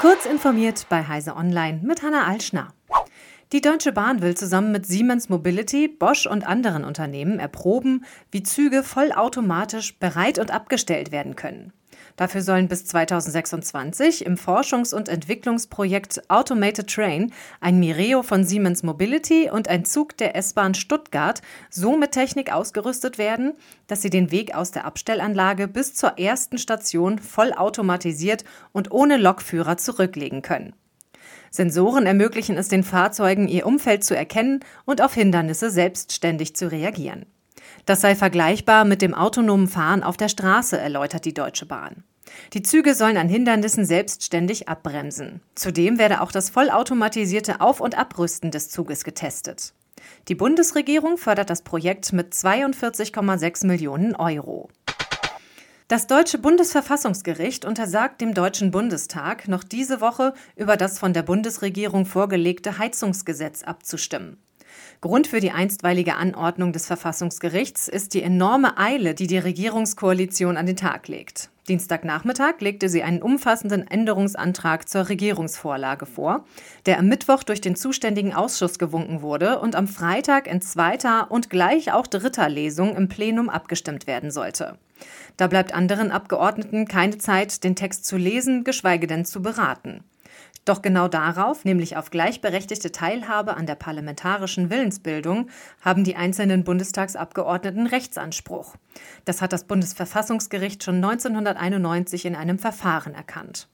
Kurz informiert bei Heise Online mit Hanna Alschner. Die Deutsche Bahn will zusammen mit Siemens Mobility, Bosch und anderen Unternehmen erproben, wie Züge vollautomatisch bereit und abgestellt werden können. Dafür sollen bis 2026 im Forschungs- und Entwicklungsprojekt Automated Train ein Mireo von Siemens Mobility und ein Zug der S-Bahn Stuttgart so mit Technik ausgerüstet werden, dass sie den Weg aus der Abstellanlage bis zur ersten Station vollautomatisiert und ohne Lokführer zurücklegen können. Sensoren ermöglichen es den Fahrzeugen, ihr Umfeld zu erkennen und auf Hindernisse selbstständig zu reagieren. Das sei vergleichbar mit dem autonomen Fahren auf der Straße, erläutert die Deutsche Bahn. Die Züge sollen an Hindernissen selbstständig abbremsen. Zudem werde auch das vollautomatisierte Auf- und Abrüsten des Zuges getestet. Die Bundesregierung fördert das Projekt mit 42,6 Millionen Euro. Das deutsche Bundesverfassungsgericht untersagt dem Deutschen Bundestag, noch diese Woche über das von der Bundesregierung vorgelegte Heizungsgesetz abzustimmen. Grund für die einstweilige Anordnung des Verfassungsgerichts ist die enorme Eile, die die Regierungskoalition an den Tag legt. Dienstagnachmittag legte sie einen umfassenden Änderungsantrag zur Regierungsvorlage vor, der am Mittwoch durch den zuständigen Ausschuss gewunken wurde und am Freitag in zweiter und gleich auch dritter Lesung im Plenum abgestimmt werden sollte. Da bleibt anderen Abgeordneten keine Zeit, den Text zu lesen, geschweige denn zu beraten. Doch genau darauf, nämlich auf gleichberechtigte Teilhabe an der parlamentarischen Willensbildung, haben die einzelnen Bundestagsabgeordneten Rechtsanspruch. Das hat das Bundesverfassungsgericht schon 1991 in einem Verfahren erkannt.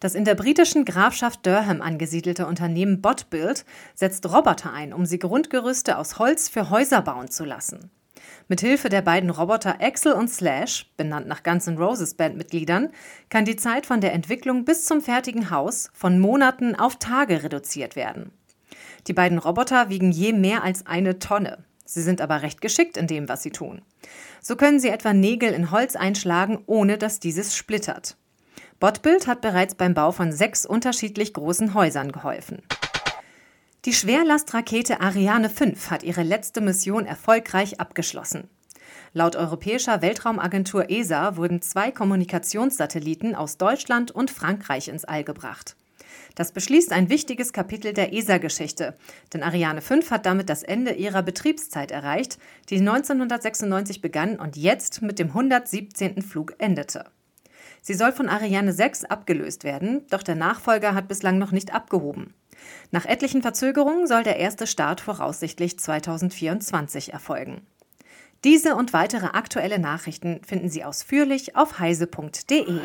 Das in der britischen Grafschaft Durham angesiedelte Unternehmen Botbuild setzt Roboter ein, um sie Grundgerüste aus Holz für Häuser bauen zu lassen. Mithilfe der beiden Roboter Axel und Slash, benannt nach Guns N' Roses Bandmitgliedern, kann die Zeit von der Entwicklung bis zum fertigen Haus von Monaten auf Tage reduziert werden. Die beiden Roboter wiegen je mehr als eine Tonne. Sie sind aber recht geschickt in dem, was sie tun. So können sie etwa Nägel in Holz einschlagen, ohne dass dieses splittert. Botbuild hat bereits beim Bau von sechs unterschiedlich großen Häusern geholfen. Die Schwerlastrakete Ariane 5 hat ihre letzte Mission erfolgreich abgeschlossen. Laut Europäischer Weltraumagentur ESA wurden zwei Kommunikationssatelliten aus Deutschland und Frankreich ins All gebracht. Das beschließt ein wichtiges Kapitel der ESA-Geschichte, denn Ariane 5 hat damit das Ende ihrer Betriebszeit erreicht, die 1996 begann und jetzt mit dem 117. Flug endete. Sie soll von Ariane 6 abgelöst werden, doch der Nachfolger hat bislang noch nicht abgehoben. Nach etlichen Verzögerungen soll der erste Start voraussichtlich 2024 erfolgen. Diese und weitere aktuelle Nachrichten finden Sie ausführlich auf heise.de.